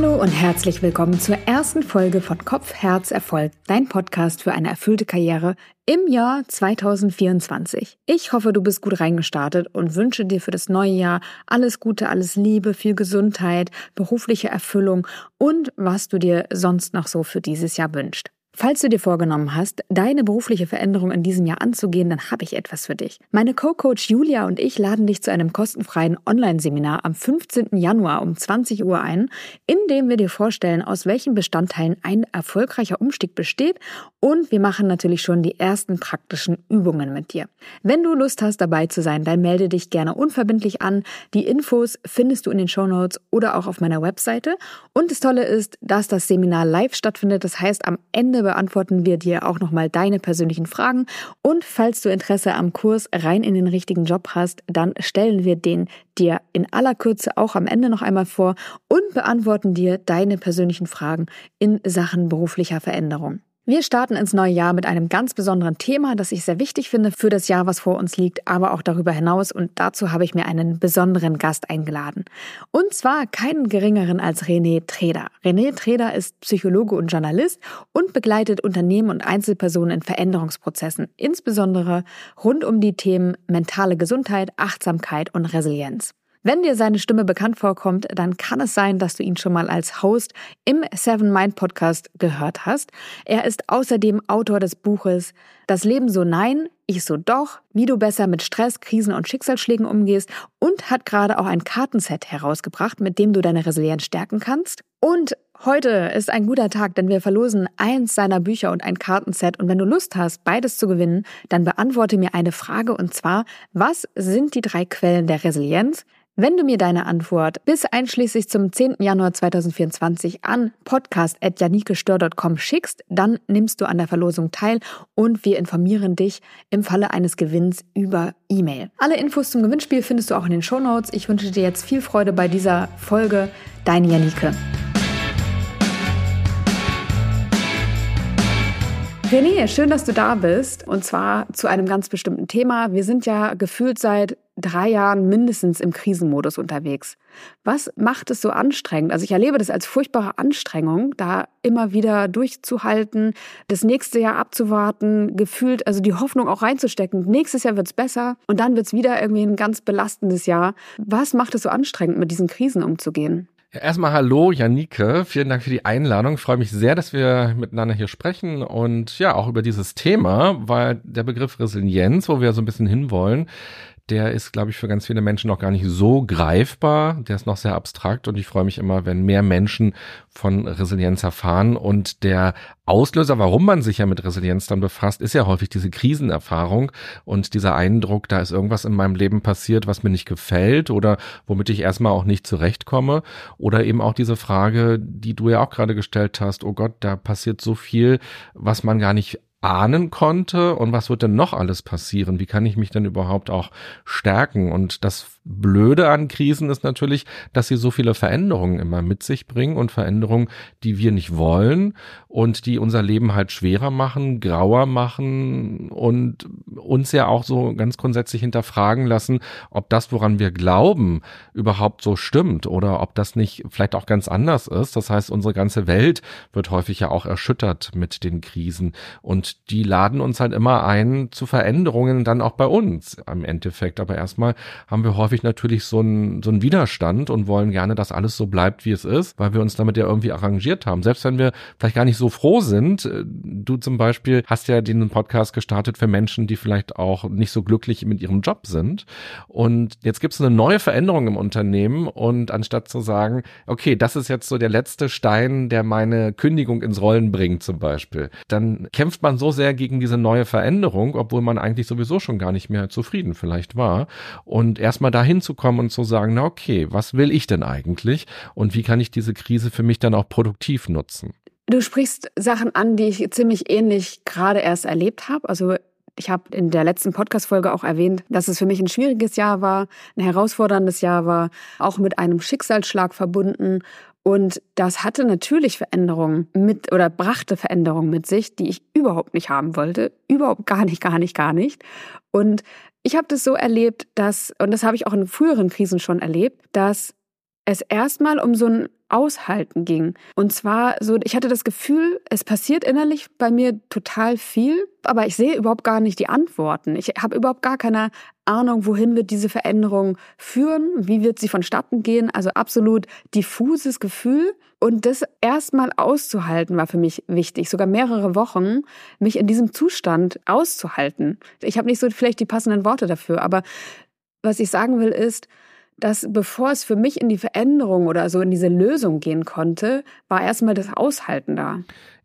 Hallo und herzlich willkommen zur ersten Folge von Kopf, Herz, Erfolg, dein Podcast für eine erfüllte Karriere im Jahr 2024. Ich hoffe, du bist gut reingestartet und wünsche dir für das neue Jahr alles Gute, alles Liebe, viel Gesundheit, berufliche Erfüllung und was du dir sonst noch so für dieses Jahr wünschst. Falls du dir vorgenommen hast, deine berufliche Veränderung in diesem Jahr anzugehen, dann habe ich etwas für dich. Meine Co-Coach Julia und ich laden dich zu einem kostenfreien Online-Seminar am 15. Januar um 20 Uhr ein, in dem wir dir vorstellen, aus welchen Bestandteilen ein erfolgreicher Umstieg besteht und wir machen natürlich schon die ersten praktischen Übungen mit dir. Wenn du Lust hast, dabei zu sein, dann melde dich gerne unverbindlich an. Die Infos findest du in den Show Notes oder auch auf meiner Webseite. Und das Tolle ist, dass das Seminar live stattfindet. Das heißt, am Ende beantworten wir dir auch nochmal deine persönlichen Fragen. Und falls du Interesse am Kurs rein in den richtigen Job hast, dann stellen wir den dir in aller Kürze auch am Ende noch einmal vor und beantworten dir deine persönlichen Fragen in Sachen beruflicher Veränderung. Wir starten ins neue Jahr mit einem ganz besonderen Thema, das ich sehr wichtig finde für das Jahr, was vor uns liegt, aber auch darüber hinaus. Und dazu habe ich mir einen besonderen Gast eingeladen. Und zwar keinen geringeren als René Treder. René Treder ist Psychologe und Journalist und begleitet Unternehmen und Einzelpersonen in Veränderungsprozessen, insbesondere rund um die Themen mentale Gesundheit, Achtsamkeit und Resilienz. Wenn dir seine Stimme bekannt vorkommt, dann kann es sein, dass du ihn schon mal als Host im Seven Mind Podcast gehört hast. Er ist außerdem Autor des Buches Das Leben so nein, ich so doch, wie du besser mit Stress, Krisen und Schicksalsschlägen umgehst und hat gerade auch ein Kartenset herausgebracht, mit dem du deine Resilienz stärken kannst. Und heute ist ein guter Tag, denn wir verlosen eins seiner Bücher und ein Kartenset. Und wenn du Lust hast, beides zu gewinnen, dann beantworte mir eine Frage und zwar, was sind die drei Quellen der Resilienz? Wenn du mir deine Antwort bis einschließlich zum 10. Januar 2024 an podcast.janikestör.com schickst, dann nimmst du an der Verlosung teil und wir informieren dich im Falle eines Gewinns über E-Mail. Alle Infos zum Gewinnspiel findest du auch in den Show Notes. Ich wünsche dir jetzt viel Freude bei dieser Folge. Deine Janike. René, schön, dass du da bist. Und zwar zu einem ganz bestimmten Thema. Wir sind ja gefühlt seit drei Jahren mindestens im Krisenmodus unterwegs. Was macht es so anstrengend? Also ich erlebe das als furchtbare Anstrengung, da immer wieder durchzuhalten, das nächste Jahr abzuwarten, gefühlt, also die Hoffnung auch reinzustecken. Nächstes Jahr wird's besser und dann wird's wieder irgendwie ein ganz belastendes Jahr. Was macht es so anstrengend, mit diesen Krisen umzugehen? Ja, erstmal hallo, Janike. Vielen Dank für die Einladung. Ich freue mich sehr, dass wir miteinander hier sprechen und ja, auch über dieses Thema, weil der Begriff Resilienz, wo wir so ein bisschen hinwollen, der ist, glaube ich, für ganz viele Menschen noch gar nicht so greifbar. Der ist noch sehr abstrakt und ich freue mich immer, wenn mehr Menschen von Resilienz erfahren. Und der Auslöser, warum man sich ja mit Resilienz dann befasst, ist ja häufig diese Krisenerfahrung und dieser Eindruck, da ist irgendwas in meinem Leben passiert, was mir nicht gefällt oder womit ich erstmal auch nicht zurechtkomme. Oder eben auch diese Frage, die du ja auch gerade gestellt hast, oh Gott, da passiert so viel, was man gar nicht ahnen konnte und was wird denn noch alles passieren? Wie kann ich mich denn überhaupt auch stärken? Und das Blöde an Krisen ist natürlich, dass sie so viele Veränderungen immer mit sich bringen und Veränderungen, die wir nicht wollen und die unser Leben halt schwerer machen, grauer machen und uns ja auch so ganz grundsätzlich hinterfragen lassen, ob das, woran wir glauben, überhaupt so stimmt oder ob das nicht vielleicht auch ganz anders ist. Das heißt, unsere ganze Welt wird häufig ja auch erschüttert mit den Krisen und die laden uns halt immer ein zu Veränderungen dann auch bei uns im Endeffekt. Aber erstmal haben wir häufig häufig natürlich so ein, so ein Widerstand und wollen gerne, dass alles so bleibt, wie es ist, weil wir uns damit ja irgendwie arrangiert haben. Selbst wenn wir vielleicht gar nicht so froh sind. Äh, du zum Beispiel hast ja den Podcast gestartet für Menschen, die vielleicht auch nicht so glücklich mit ihrem Job sind. Und jetzt gibt es eine neue Veränderung im Unternehmen und anstatt zu sagen, okay, das ist jetzt so der letzte Stein, der meine Kündigung ins Rollen bringt zum Beispiel, dann kämpft man so sehr gegen diese neue Veränderung, obwohl man eigentlich sowieso schon gar nicht mehr zufrieden vielleicht war. Und erstmal dahin dahin zu kommen und zu sagen, na okay, was will ich denn eigentlich und wie kann ich diese Krise für mich dann auch produktiv nutzen? Du sprichst Sachen an, die ich ziemlich ähnlich gerade erst erlebt habe. Also ich habe in der letzten Podcast-Folge auch erwähnt, dass es für mich ein schwieriges Jahr war, ein herausforderndes Jahr war, auch mit einem Schicksalsschlag verbunden. Und das hatte natürlich Veränderungen mit oder brachte Veränderungen mit sich, die ich überhaupt nicht haben wollte. Überhaupt gar nicht, gar nicht, gar nicht. Und ich habe das so erlebt, dass, und das habe ich auch in früheren Krisen schon erlebt, dass es erstmal um so ein Aushalten ging. Und zwar so, ich hatte das Gefühl, es passiert innerlich bei mir total viel, aber ich sehe überhaupt gar nicht die Antworten. Ich habe überhaupt gar keine Ahnung, wohin wird diese Veränderung führen, wie wird sie vonstatten gehen. Also absolut diffuses Gefühl. Und das erstmal auszuhalten war für mich wichtig, sogar mehrere Wochen, mich in diesem Zustand auszuhalten. Ich habe nicht so vielleicht die passenden Worte dafür, aber was ich sagen will ist, dass bevor es für mich in die Veränderung oder so in diese Lösung gehen konnte, war erstmal das Aushalten da.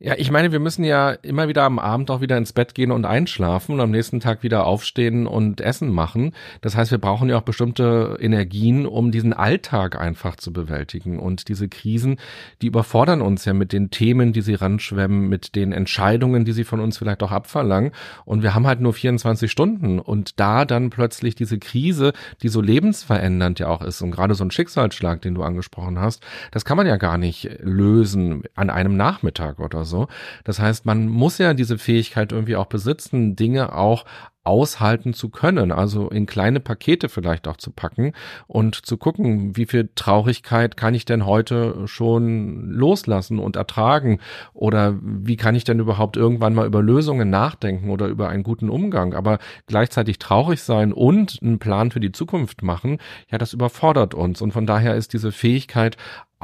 Ja, ich meine, wir müssen ja immer wieder am Abend auch wieder ins Bett gehen und einschlafen und am nächsten Tag wieder aufstehen und Essen machen. Das heißt, wir brauchen ja auch bestimmte Energien, um diesen Alltag einfach zu bewältigen. Und diese Krisen, die überfordern uns ja mit den Themen, die sie ranschwemmen, mit den Entscheidungen, die sie von uns vielleicht auch abverlangen. Und wir haben halt nur 24 Stunden. Und da dann plötzlich diese Krise, die so lebensverändernd ja auch ist und gerade so ein Schicksalsschlag, den du angesprochen hast, das kann man ja gar nicht lösen an einem Nachmittag oder so. Das heißt, man muss ja diese Fähigkeit irgendwie auch besitzen, Dinge auch aushalten zu können, also in kleine Pakete vielleicht auch zu packen und zu gucken, wie viel Traurigkeit kann ich denn heute schon loslassen und ertragen? Oder wie kann ich denn überhaupt irgendwann mal über Lösungen nachdenken oder über einen guten Umgang, aber gleichzeitig traurig sein und einen Plan für die Zukunft machen, ja, das überfordert uns. Und von daher ist diese Fähigkeit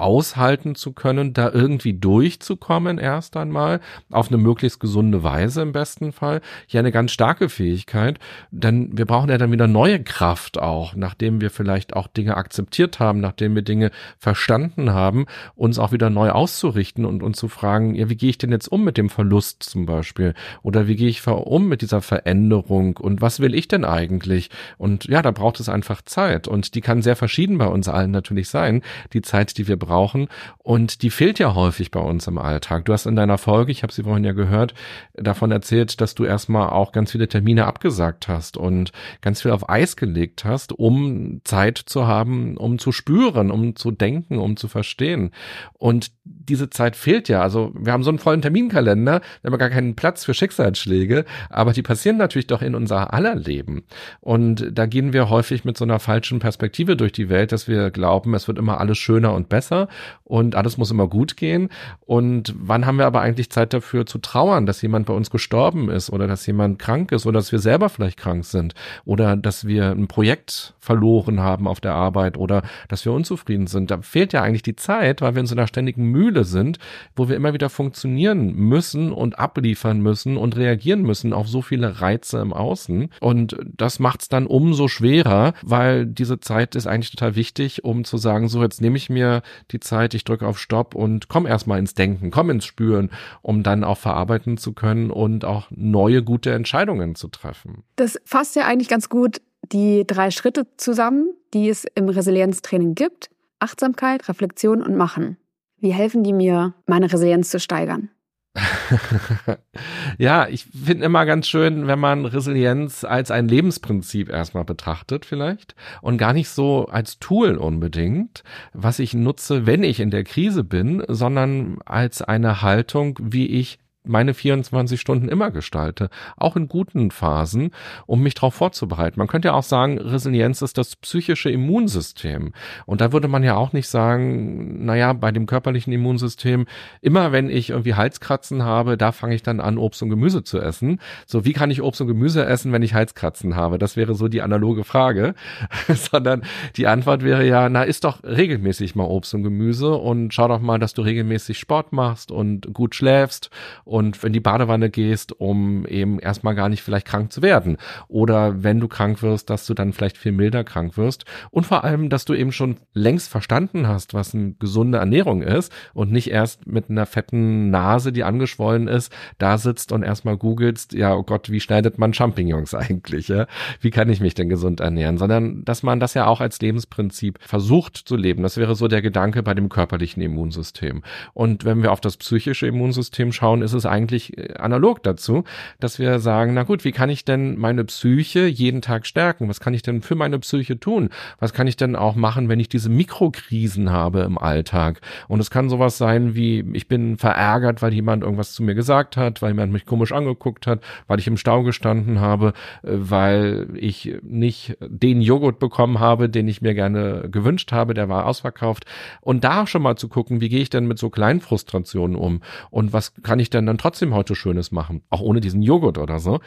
aushalten zu können, da irgendwie durchzukommen erst einmal, auf eine möglichst gesunde Weise im besten Fall, ja eine ganz starke Fähigkeit, denn wir brauchen ja dann wieder neue Kraft auch, nachdem wir vielleicht auch Dinge akzeptiert haben, nachdem wir Dinge verstanden haben, uns auch wieder neu auszurichten und uns zu fragen, ja, wie gehe ich denn jetzt um mit dem Verlust zum Beispiel? Oder wie gehe ich um mit dieser Veränderung? Und was will ich denn eigentlich? Und ja, da braucht es einfach Zeit und die kann sehr verschieden bei uns allen natürlich sein, die Zeit, die wir brauchen brauchen. Und die fehlt ja häufig bei uns im Alltag. Du hast in deiner Folge, ich habe sie vorhin ja gehört, davon erzählt, dass du erstmal auch ganz viele Termine abgesagt hast und ganz viel auf Eis gelegt hast, um Zeit zu haben, um zu spüren, um zu denken, um zu verstehen. Und diese Zeit fehlt ja. Also wir haben so einen vollen Terminkalender, wir haben gar keinen Platz für Schicksalsschläge, aber die passieren natürlich doch in unser aller Leben. Und da gehen wir häufig mit so einer falschen Perspektive durch die Welt, dass wir glauben, es wird immer alles schöner und besser und alles muss immer gut gehen. Und wann haben wir aber eigentlich Zeit dafür zu trauern, dass jemand bei uns gestorben ist oder dass jemand krank ist oder dass wir selber vielleicht krank sind oder dass wir ein Projekt verloren haben auf der Arbeit oder dass wir unzufrieden sind. Da fehlt ja eigentlich die Zeit, weil wir in so einer ständigen Mühle sind, wo wir immer wieder funktionieren müssen und abliefern müssen und reagieren müssen auf so viele Reize im Außen. Und das macht es dann umso schwerer, weil diese Zeit ist eigentlich total wichtig, um zu sagen, so jetzt nehme ich mir die Zeit, ich drücke auf Stopp und komm erstmal ins Denken, komm ins Spüren, um dann auch verarbeiten zu können und auch neue gute Entscheidungen zu treffen. Das fasst ja eigentlich ganz gut die drei Schritte zusammen, die es im Resilienztraining gibt. Achtsamkeit, Reflexion und Machen. Wie helfen die mir, meine Resilienz zu steigern? ja, ich finde immer ganz schön, wenn man Resilienz als ein Lebensprinzip erstmal betrachtet vielleicht und gar nicht so als Tool unbedingt, was ich nutze, wenn ich in der Krise bin, sondern als eine Haltung, wie ich meine 24 Stunden immer gestalte, auch in guten Phasen, um mich darauf vorzubereiten. Man könnte ja auch sagen, Resilienz ist das psychische Immunsystem. Und da würde man ja auch nicht sagen, naja, bei dem körperlichen Immunsystem, immer wenn ich irgendwie Halskratzen habe, da fange ich dann an, Obst und Gemüse zu essen. So, wie kann ich Obst und Gemüse essen, wenn ich Halskratzen habe? Das wäre so die analoge Frage. Sondern die Antwort wäre ja, na, isst doch regelmäßig mal Obst und Gemüse und schau doch mal, dass du regelmäßig Sport machst und gut schläfst und wenn die Badewanne gehst, um eben erstmal gar nicht vielleicht krank zu werden. Oder wenn du krank wirst, dass du dann vielleicht viel milder krank wirst. Und vor allem, dass du eben schon längst verstanden hast, was eine gesunde Ernährung ist und nicht erst mit einer fetten Nase, die angeschwollen ist, da sitzt und erstmal googelst, ja, oh Gott, wie schneidet man Champignons eigentlich? Ja? Wie kann ich mich denn gesund ernähren? Sondern, dass man das ja auch als Lebensprinzip versucht zu leben. Das wäre so der Gedanke bei dem körperlichen Immunsystem. Und wenn wir auf das psychische Immunsystem schauen, ist es es eigentlich äh, analog dazu, dass wir sagen, na gut, wie kann ich denn meine Psyche jeden Tag stärken? Was kann ich denn für meine Psyche tun? Was kann ich denn auch machen, wenn ich diese Mikrokrisen habe im Alltag? Und es kann sowas sein wie, ich bin verärgert, weil jemand irgendwas zu mir gesagt hat, weil jemand mich komisch angeguckt hat, weil ich im Stau gestanden habe, äh, weil ich nicht den Joghurt bekommen habe, den ich mir gerne gewünscht habe, der war ausverkauft. Und da schon mal zu gucken, wie gehe ich denn mit so kleinen Frustrationen um? Und was kann ich denn dann trotzdem heute Schönes machen? Auch ohne diesen Joghurt oder so.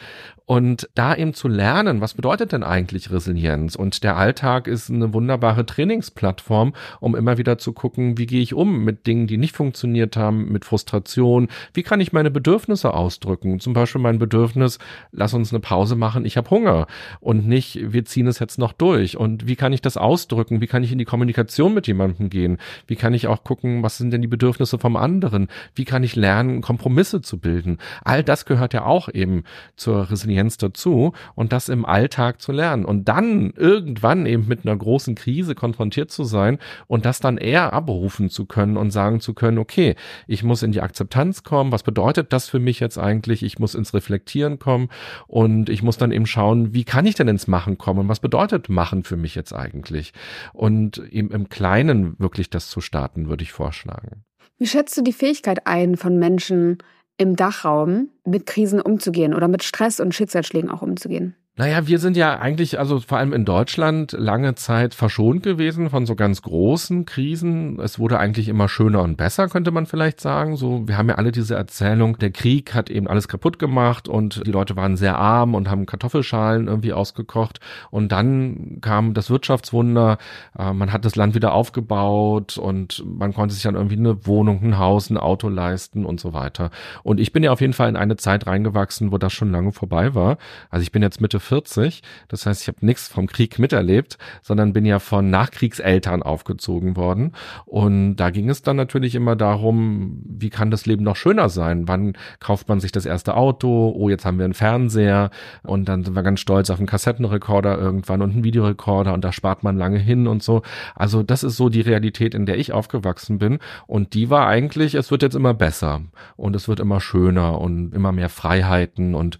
Und da eben zu lernen, was bedeutet denn eigentlich Resilienz? Und der Alltag ist eine wunderbare Trainingsplattform, um immer wieder zu gucken, wie gehe ich um mit Dingen, die nicht funktioniert haben, mit Frustration? Wie kann ich meine Bedürfnisse ausdrücken? Zum Beispiel mein Bedürfnis, lass uns eine Pause machen, ich habe Hunger. Und nicht, wir ziehen es jetzt noch durch. Und wie kann ich das ausdrücken? Wie kann ich in die Kommunikation mit jemandem gehen? Wie kann ich auch gucken, was sind denn die Bedürfnisse vom anderen? Wie kann ich lernen, Kompromisse zu bilden? All das gehört ja auch eben zur Resilienz dazu und das im Alltag zu lernen und dann irgendwann eben mit einer großen Krise konfrontiert zu sein und das dann eher abrufen zu können und sagen zu können, okay, ich muss in die Akzeptanz kommen. Was bedeutet das für mich jetzt eigentlich? Ich muss ins Reflektieren kommen und ich muss dann eben schauen, wie kann ich denn ins Machen kommen? Was bedeutet Machen für mich jetzt eigentlich? Und eben im Kleinen wirklich das zu starten, würde ich vorschlagen. Wie schätzt du die Fähigkeit ein von Menschen im Dachraum, mit Krisen umzugehen oder mit Stress und Schicksalsschlägen auch umzugehen? Naja, wir sind ja eigentlich, also vor allem in Deutschland, lange Zeit verschont gewesen von so ganz großen Krisen. Es wurde eigentlich immer schöner und besser, könnte man vielleicht sagen. So, wir haben ja alle diese Erzählung, der Krieg hat eben alles kaputt gemacht und die Leute waren sehr arm und haben Kartoffelschalen irgendwie ausgekocht. Und dann kam das Wirtschaftswunder, äh, man hat das Land wieder aufgebaut und man konnte sich dann irgendwie eine Wohnung, ein Haus, ein Auto leisten und so weiter. Und ich bin ja auf jeden Fall in eine Zeit reingewachsen, wo das schon lange vorbei war. Also ich bin jetzt Mitte 40. Das heißt, ich habe nichts vom Krieg miterlebt, sondern bin ja von Nachkriegseltern aufgezogen worden. Und da ging es dann natürlich immer darum, wie kann das Leben noch schöner sein? Wann kauft man sich das erste Auto? Oh, jetzt haben wir einen Fernseher. Und dann sind wir ganz stolz auf einen Kassettenrekorder irgendwann und einen Videorekorder und da spart man lange hin und so. Also das ist so die Realität, in der ich aufgewachsen bin. Und die war eigentlich, es wird jetzt immer besser und es wird immer schöner und immer mehr Freiheiten und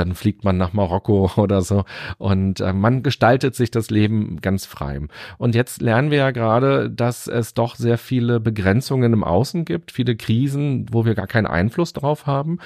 dann fliegt man nach Marokko oder so und äh, man gestaltet sich das Leben ganz frei. Und jetzt lernen wir ja gerade, dass es doch sehr viele Begrenzungen im Außen gibt, viele Krisen, wo wir gar keinen Einfluss drauf haben,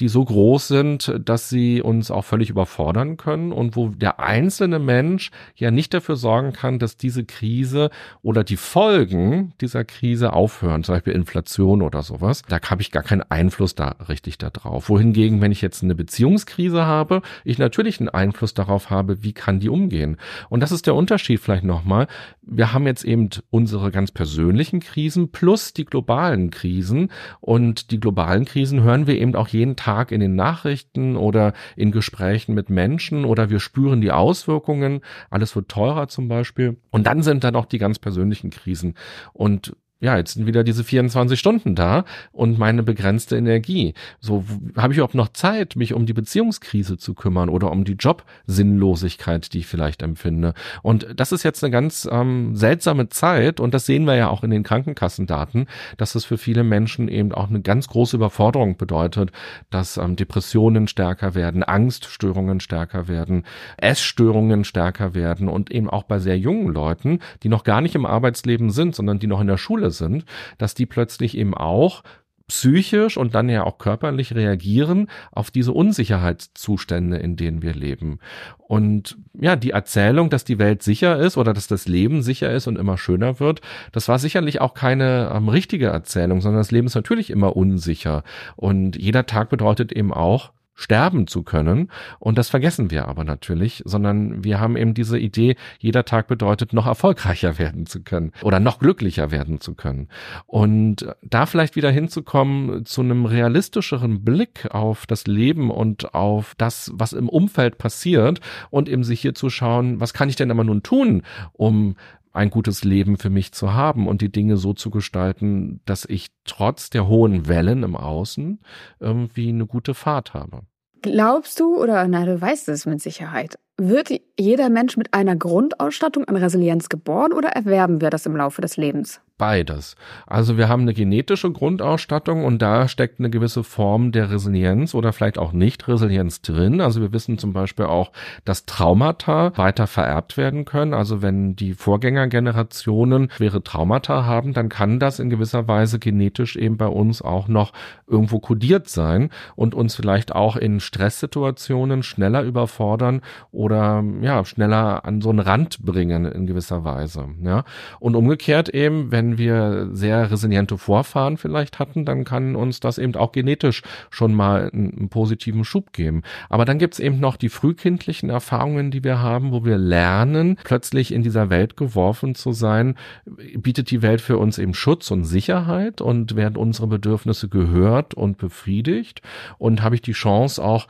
die so groß sind, dass sie uns auch völlig überfordern können und wo der einzelne Mensch ja nicht dafür sorgen kann, dass diese Krise oder die Folgen dieser Krise aufhören, zum Beispiel Inflation oder sowas. Da habe ich gar keinen Einfluss da richtig da drauf. Wohingegen, wenn ich jetzt eine Beziehungskrise Krise habe, ich natürlich einen Einfluss darauf habe, wie kann die umgehen. Und das ist der Unterschied vielleicht nochmal. Wir haben jetzt eben unsere ganz persönlichen Krisen plus die globalen Krisen. Und die globalen Krisen hören wir eben auch jeden Tag in den Nachrichten oder in Gesprächen mit Menschen oder wir spüren die Auswirkungen. Alles wird teurer zum Beispiel. Und dann sind da noch die ganz persönlichen Krisen. Und ja, jetzt sind wieder diese 24 Stunden da und meine begrenzte Energie. So habe ich überhaupt noch Zeit, mich um die Beziehungskrise zu kümmern oder um die Jobsinnlosigkeit, die ich vielleicht empfinde. Und das ist jetzt eine ganz ähm, seltsame Zeit und das sehen wir ja auch in den Krankenkassendaten, dass es für viele Menschen eben auch eine ganz große Überforderung bedeutet, dass ähm, Depressionen stärker werden, Angststörungen stärker werden, Essstörungen stärker werden und eben auch bei sehr jungen Leuten, die noch gar nicht im Arbeitsleben sind, sondern die noch in der Schule sind, dass die plötzlich eben auch psychisch und dann ja auch körperlich reagieren auf diese Unsicherheitszustände, in denen wir leben. Und ja, die Erzählung, dass die Welt sicher ist oder dass das Leben sicher ist und immer schöner wird, das war sicherlich auch keine ähm, richtige Erzählung, sondern das Leben ist natürlich immer unsicher. Und jeder Tag bedeutet eben auch sterben zu können. Und das vergessen wir aber natürlich, sondern wir haben eben diese Idee, jeder Tag bedeutet, noch erfolgreicher werden zu können oder noch glücklicher werden zu können. Und da vielleicht wieder hinzukommen zu einem realistischeren Blick auf das Leben und auf das, was im Umfeld passiert und eben sich hier zu schauen, was kann ich denn aber nun tun, um ein gutes Leben für mich zu haben und die Dinge so zu gestalten, dass ich trotz der hohen Wellen im Außen irgendwie eine gute Fahrt habe. Glaubst du, oder na, du weißt es mit Sicherheit, wird jeder Mensch mit einer Grundausstattung an Resilienz geboren oder erwerben wir das im Laufe des Lebens? Beides. Also wir haben eine genetische Grundausstattung und da steckt eine gewisse Form der Resilienz oder vielleicht auch nicht Resilienz drin. Also wir wissen zum Beispiel auch, dass Traumata weiter vererbt werden können. Also wenn die Vorgängergenerationen schwere Traumata haben, dann kann das in gewisser Weise genetisch eben bei uns auch noch irgendwo kodiert sein und uns vielleicht auch in Stresssituationen schneller überfordern oder ja, schneller an so einen Rand bringen in gewisser Weise. Ja. Und umgekehrt eben, wenn wir sehr resiliente Vorfahren vielleicht hatten, dann kann uns das eben auch genetisch schon mal einen, einen positiven Schub geben. Aber dann gibt's eben noch die frühkindlichen Erfahrungen, die wir haben, wo wir lernen, plötzlich in dieser Welt geworfen zu sein, bietet die Welt für uns eben Schutz und Sicherheit und werden unsere Bedürfnisse gehört und befriedigt und habe ich die Chance auch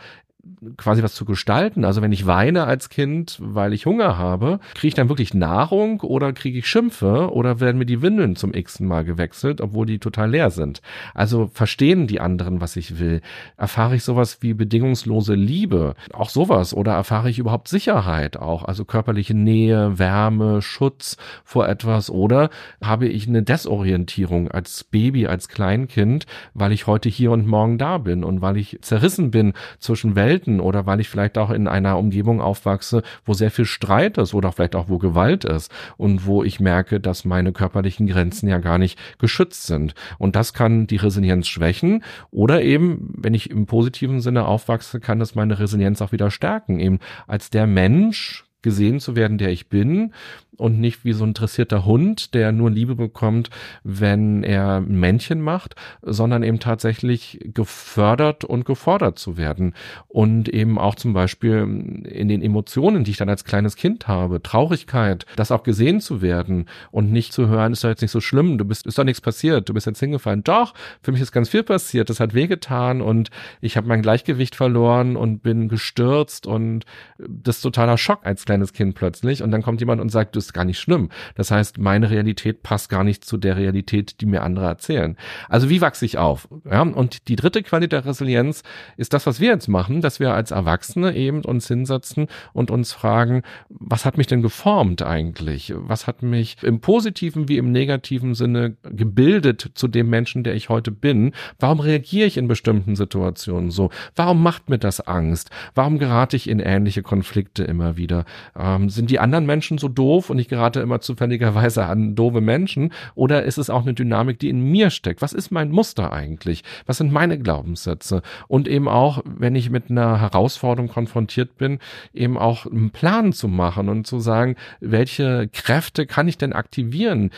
quasi was zu gestalten. Also wenn ich weine als Kind, weil ich Hunger habe, kriege ich dann wirklich Nahrung oder kriege ich Schimpfe oder werden mir die Windeln zum x Mal gewechselt, obwohl die total leer sind. Also verstehen die anderen, was ich will. Erfahre ich sowas wie bedingungslose Liebe, auch sowas oder erfahre ich überhaupt Sicherheit auch, also körperliche Nähe, Wärme, Schutz vor etwas oder habe ich eine Desorientierung als Baby, als Kleinkind, weil ich heute hier und morgen da bin und weil ich zerrissen bin zwischen Welt Welten oder weil ich vielleicht auch in einer Umgebung aufwachse, wo sehr viel Streit ist oder vielleicht auch wo Gewalt ist und wo ich merke, dass meine körperlichen Grenzen ja gar nicht geschützt sind. Und das kann die Resilienz schwächen oder eben, wenn ich im positiven Sinne aufwachse, kann das meine Resilienz auch wieder stärken, eben als der Mensch gesehen zu werden, der ich bin und nicht wie so ein interessierter Hund, der nur Liebe bekommt, wenn er ein Männchen macht, sondern eben tatsächlich gefördert und gefordert zu werden. Und eben auch zum Beispiel in den Emotionen, die ich dann als kleines Kind habe, Traurigkeit, das auch gesehen zu werden und nicht zu hören, ist doch jetzt nicht so schlimm, du bist, ist doch nichts passiert, du bist jetzt hingefallen. Doch, für mich ist ganz viel passiert, das hat wehgetan und ich habe mein Gleichgewicht verloren und bin gestürzt und das ist totaler Schock als kleines Kind plötzlich. Und dann kommt jemand und sagt, du ist gar nicht schlimm. Das heißt, meine Realität passt gar nicht zu der Realität, die mir andere erzählen. Also wie wachse ich auf? Ja, und die dritte Qualität der Resilienz ist das, was wir jetzt machen, dass wir als Erwachsene eben uns hinsetzen und uns fragen, was hat mich denn geformt eigentlich? Was hat mich im positiven wie im negativen Sinne gebildet zu dem Menschen, der ich heute bin? Warum reagiere ich in bestimmten Situationen so? Warum macht mir das Angst? Warum gerate ich in ähnliche Konflikte immer wieder? Ähm, sind die anderen Menschen so doof und ich gerate immer zufälligerweise an doofe Menschen? Oder ist es auch eine Dynamik, die in mir steckt? Was ist mein Muster eigentlich? Was sind meine Glaubenssätze? Und eben auch, wenn ich mit einer Herausforderung konfrontiert bin, eben auch einen Plan zu machen und zu sagen, welche Kräfte kann ich denn aktivieren?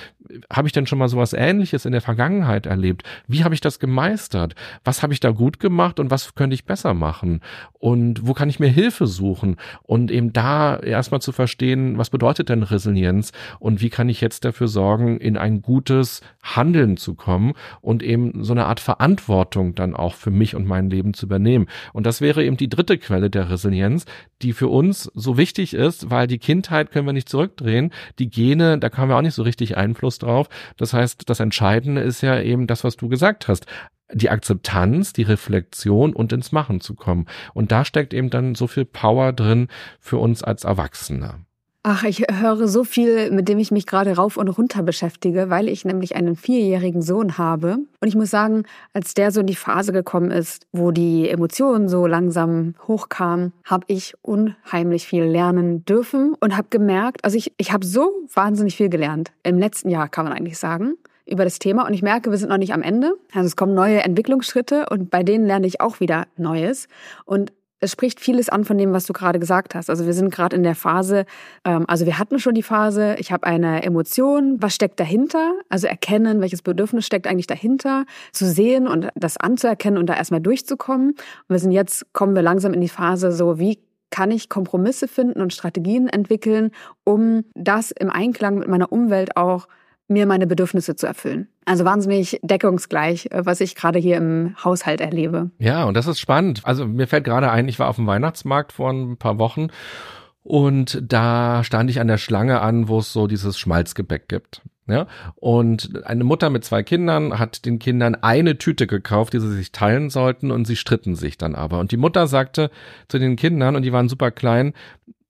Habe ich denn schon mal sowas ähnliches in der Vergangenheit erlebt? Wie habe ich das gemeistert? Was habe ich da gut gemacht und was könnte ich besser machen? Und wo kann ich mir Hilfe suchen? Und eben da erstmal zu verstehen, was bedeutet denn Resilienz und wie kann ich jetzt dafür sorgen, in ein gutes Handeln zu kommen und eben so eine Art Verantwortung dann auch für mich und mein Leben zu übernehmen. Und das wäre eben die dritte Quelle der Resilienz, die für uns so wichtig ist, weil die Kindheit können wir nicht zurückdrehen. Die Gene, da haben wir auch nicht so richtig Einfluss drauf. Das heißt, das Entscheidende ist ja eben das, was du gesagt hast die Akzeptanz, die Reflexion und ins Machen zu kommen. Und da steckt eben dann so viel Power drin für uns als Erwachsene. Ach, ich höre so viel, mit dem ich mich gerade rauf und runter beschäftige, weil ich nämlich einen vierjährigen Sohn habe. Und ich muss sagen, als der so in die Phase gekommen ist, wo die Emotionen so langsam hochkamen, habe ich unheimlich viel lernen dürfen und habe gemerkt, also ich, ich habe so wahnsinnig viel gelernt. Im letzten Jahr kann man eigentlich sagen über das Thema und ich merke, wir sind noch nicht am Ende. Also es kommen neue Entwicklungsschritte und bei denen lerne ich auch wieder Neues. Und es spricht vieles an von dem, was du gerade gesagt hast. Also wir sind gerade in der Phase, ähm, also wir hatten schon die Phase, ich habe eine Emotion, was steckt dahinter? Also erkennen, welches Bedürfnis steckt eigentlich dahinter, zu sehen und das anzuerkennen und da erstmal durchzukommen. Und wir sind jetzt, kommen wir langsam in die Phase so, wie kann ich Kompromisse finden und Strategien entwickeln, um das im Einklang mit meiner Umwelt auch mir meine Bedürfnisse zu erfüllen. Also wahnsinnig deckungsgleich, äh, was ich gerade hier im Haushalt erlebe. Ja, und das ist spannend. Also mir fällt gerade ein, ich war auf dem Weihnachtsmarkt vor ein paar Wochen und da stand ich an der Schlange an, wo es so dieses Schmalzgebäck gibt. Ja, und eine Mutter mit zwei Kindern hat den Kindern eine Tüte gekauft, die sie sich teilen sollten und sie stritten sich dann aber. Und die Mutter sagte zu den Kindern, und die waren super klein,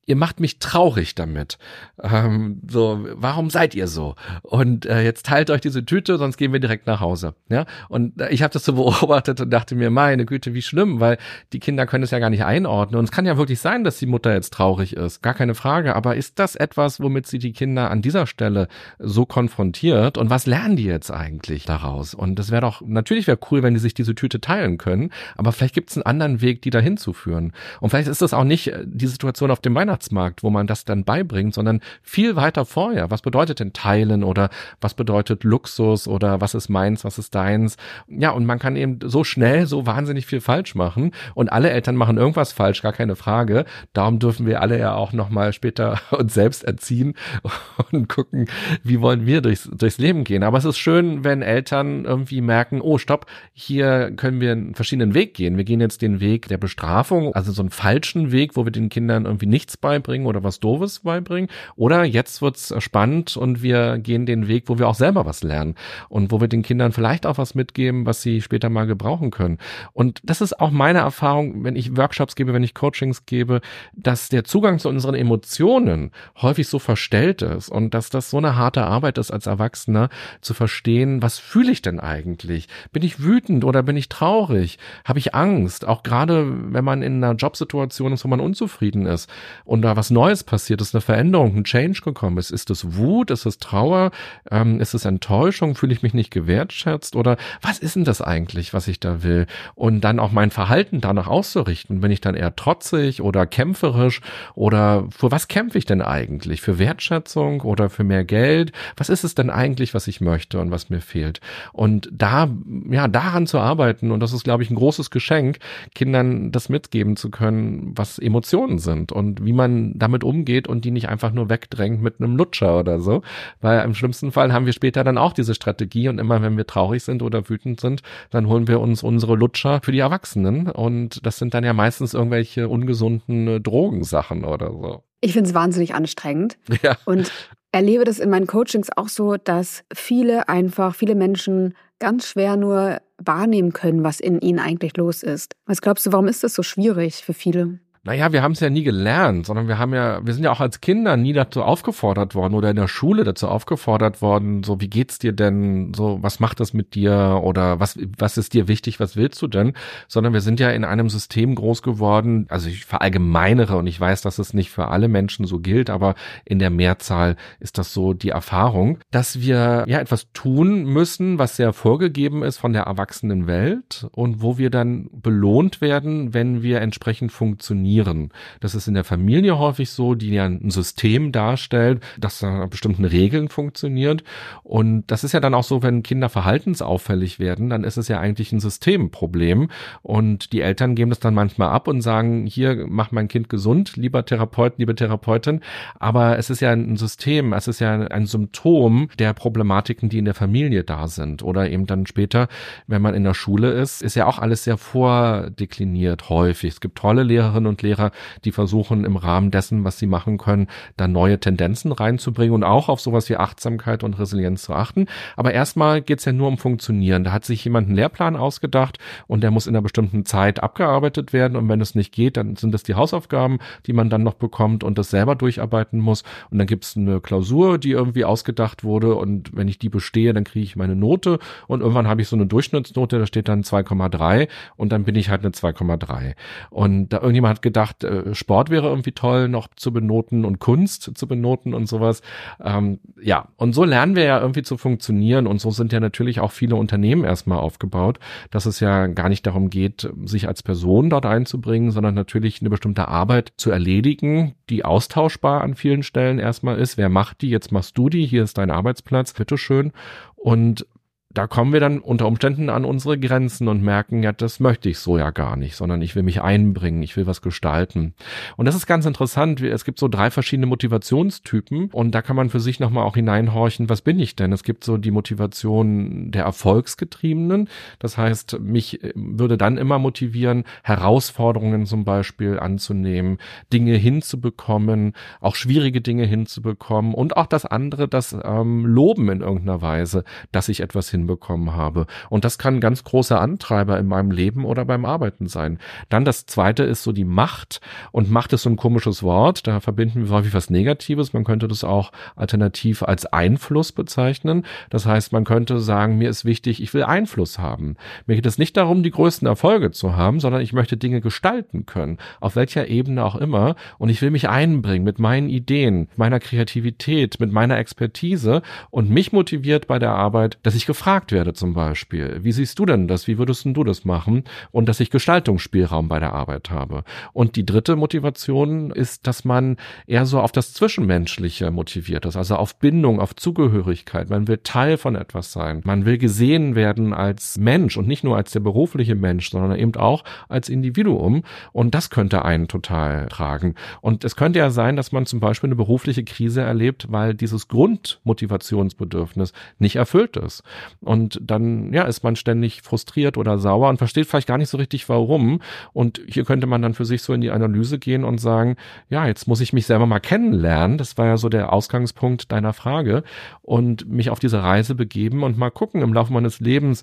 ihr macht mich traurig damit. Ähm, so, warum seid ihr so? Und äh, jetzt teilt euch diese Tüte, sonst gehen wir direkt nach Hause. Ja, und äh, ich habe das so beobachtet und dachte mir, meine Güte, wie schlimm, weil die Kinder können es ja gar nicht einordnen. Und es kann ja wirklich sein, dass die Mutter jetzt traurig ist, gar keine Frage. Aber ist das etwas, womit sie die Kinder an dieser Stelle so konfrontiert? Und was lernen die jetzt eigentlich daraus? Und das wäre doch natürlich wäre cool, wenn die sich diese Tüte teilen können. Aber vielleicht gibt es einen anderen Weg, die dahin zu führen. Und vielleicht ist das auch nicht äh, die Situation auf dem Weihnachten Weihnachtsmarkt, wo man das dann beibringt, sondern viel weiter vorher. Was bedeutet denn teilen oder was bedeutet Luxus oder was ist meins, was ist deins? Ja, und man kann eben so schnell so wahnsinnig viel falsch machen und alle Eltern machen irgendwas falsch, gar keine Frage. Darum dürfen wir alle ja auch nochmal später uns selbst erziehen und gucken, wie wollen wir durchs, durchs Leben gehen. Aber es ist schön, wenn Eltern irgendwie merken, oh, stopp, hier können wir einen verschiedenen Weg gehen. Wir gehen jetzt den Weg der Bestrafung, also so einen falschen Weg, wo wir den Kindern irgendwie nichts beibringen oder was Doofes beibringen. Oder jetzt wird's spannend und wir gehen den Weg, wo wir auch selber was lernen und wo wir den Kindern vielleicht auch was mitgeben, was sie später mal gebrauchen können. Und das ist auch meine Erfahrung, wenn ich Workshops gebe, wenn ich Coachings gebe, dass der Zugang zu unseren Emotionen häufig so verstellt ist und dass das so eine harte Arbeit ist als Erwachsener zu verstehen, was fühle ich denn eigentlich? Bin ich wütend oder bin ich traurig? Habe ich Angst? Auch gerade wenn man in einer Jobsituation ist, wo man unzufrieden ist und da was Neues passiert ist, eine Veränderung, ein Change gekommen ist. Ist es Wut? Ist es Trauer? Ähm, ist es Enttäuschung? Fühle ich mich nicht gewertschätzt? Oder was ist denn das eigentlich, was ich da will? Und dann auch mein Verhalten danach auszurichten. Bin ich dann eher trotzig oder kämpferisch? Oder für was kämpfe ich denn eigentlich? Für Wertschätzung oder für mehr Geld? Was ist es denn eigentlich, was ich möchte und was mir fehlt? Und da, ja, daran zu arbeiten, und das ist, glaube ich, ein großes Geschenk, Kindern das mitgeben zu können, was Emotionen sind und wie man man damit umgeht und die nicht einfach nur wegdrängt mit einem Lutscher oder so. Weil im schlimmsten Fall haben wir später dann auch diese Strategie und immer wenn wir traurig sind oder wütend sind, dann holen wir uns unsere Lutscher für die Erwachsenen und das sind dann ja meistens irgendwelche ungesunden äh, Drogensachen oder so. Ich finde es wahnsinnig anstrengend. Ja. Und erlebe das in meinen Coachings auch so, dass viele einfach, viele Menschen ganz schwer nur wahrnehmen können, was in ihnen eigentlich los ist. Was glaubst du, warum ist das so schwierig für viele? Naja, wir haben es ja nie gelernt, sondern wir haben ja, wir sind ja auch als Kinder nie dazu aufgefordert worden oder in der Schule dazu aufgefordert worden, so wie geht's dir denn, so was macht das mit dir? Oder was was ist dir wichtig, was willst du denn, sondern wir sind ja in einem System groß geworden, also ich verallgemeinere und ich weiß, dass es nicht für alle Menschen so gilt, aber in der Mehrzahl ist das so die Erfahrung, dass wir ja etwas tun müssen, was sehr vorgegeben ist von der erwachsenen Welt und wo wir dann belohnt werden, wenn wir entsprechend funktionieren funktionieren. Das ist in der Familie häufig so, die ja ein System darstellt, das nach bestimmten Regeln funktioniert. Und das ist ja dann auch so, wenn Kinder verhaltensauffällig werden, dann ist es ja eigentlich ein Systemproblem. Und die Eltern geben das dann manchmal ab und sagen, hier, mach mein Kind gesund, lieber Therapeut, liebe Therapeutin. Aber es ist ja ein System, es ist ja ein Symptom der Problematiken, die in der Familie da sind. Oder eben dann später, wenn man in der Schule ist, ist ja auch alles sehr vordekliniert häufig. Es gibt tolle Lehrerinnen und Lehrer, die versuchen im Rahmen dessen, was sie machen können, da neue Tendenzen reinzubringen und auch auf sowas wie Achtsamkeit und Resilienz zu achten. Aber erstmal geht's ja nur um Funktionieren. Da hat sich jemand einen Lehrplan ausgedacht und der muss in einer bestimmten Zeit abgearbeitet werden. Und wenn es nicht geht, dann sind das die Hausaufgaben, die man dann noch bekommt und das selber durcharbeiten muss. Und dann gibt's eine Klausur, die irgendwie ausgedacht wurde. Und wenn ich die bestehe, dann kriege ich meine Note. Und irgendwann habe ich so eine Durchschnittsnote, da steht dann 2,3 und dann bin ich halt eine 2,3. Und da irgendjemand hat gedacht, äh, Sport wäre irgendwie toll noch zu benoten und Kunst zu benoten und sowas. Ähm, ja, und so lernen wir ja irgendwie zu funktionieren und so sind ja natürlich auch viele Unternehmen erstmal aufgebaut, dass es ja gar nicht darum geht, sich als Person dort einzubringen, sondern natürlich eine bestimmte Arbeit zu erledigen, die austauschbar an vielen Stellen erstmal ist. Wer macht die? Jetzt machst du die. Hier ist dein Arbeitsplatz. Bitteschön. Und da kommen wir dann unter Umständen an unsere Grenzen und merken, ja, das möchte ich so ja gar nicht, sondern ich will mich einbringen, ich will was gestalten. Und das ist ganz interessant. Es gibt so drei verschiedene Motivationstypen und da kann man für sich nochmal auch hineinhorchen, was bin ich denn? Es gibt so die Motivation der Erfolgsgetriebenen. Das heißt, mich äh, würde dann immer motivieren, Herausforderungen zum Beispiel anzunehmen, Dinge hinzubekommen, auch schwierige Dinge hinzubekommen und auch das andere, das ähm, Loben in irgendeiner Weise, dass ich etwas hin hinbekommen habe. Und das kann ein ganz großer Antreiber in meinem Leben oder beim Arbeiten sein. Dann das zweite ist so die Macht. Und Macht ist so ein komisches Wort. Da verbinden wir häufig was Negatives. Man könnte das auch alternativ als Einfluss bezeichnen. Das heißt, man könnte sagen, mir ist wichtig, ich will Einfluss haben. Mir geht es nicht darum, die größten Erfolge zu haben, sondern ich möchte Dinge gestalten können. Auf welcher Ebene auch immer. Und ich will mich einbringen mit meinen Ideen, meiner Kreativität, mit meiner Expertise und mich motiviert bei der Arbeit, dass ich gefragt werde zum Beispiel. Wie siehst du denn das? Wie würdest du das machen? Und dass ich Gestaltungsspielraum bei der Arbeit habe. Und die dritte Motivation ist, dass man eher so auf das Zwischenmenschliche motiviert ist, also auf Bindung, auf Zugehörigkeit. Man will Teil von etwas sein. Man will gesehen werden als Mensch und nicht nur als der berufliche Mensch, sondern eben auch als Individuum. Und das könnte einen total tragen. Und es könnte ja sein, dass man zum Beispiel eine berufliche Krise erlebt, weil dieses Grundmotivationsbedürfnis nicht erfüllt ist. Und dann, ja, ist man ständig frustriert oder sauer und versteht vielleicht gar nicht so richtig warum. Und hier könnte man dann für sich so in die Analyse gehen und sagen, ja, jetzt muss ich mich selber mal kennenlernen. Das war ja so der Ausgangspunkt deiner Frage und mich auf diese Reise begeben und mal gucken im Laufe meines Lebens,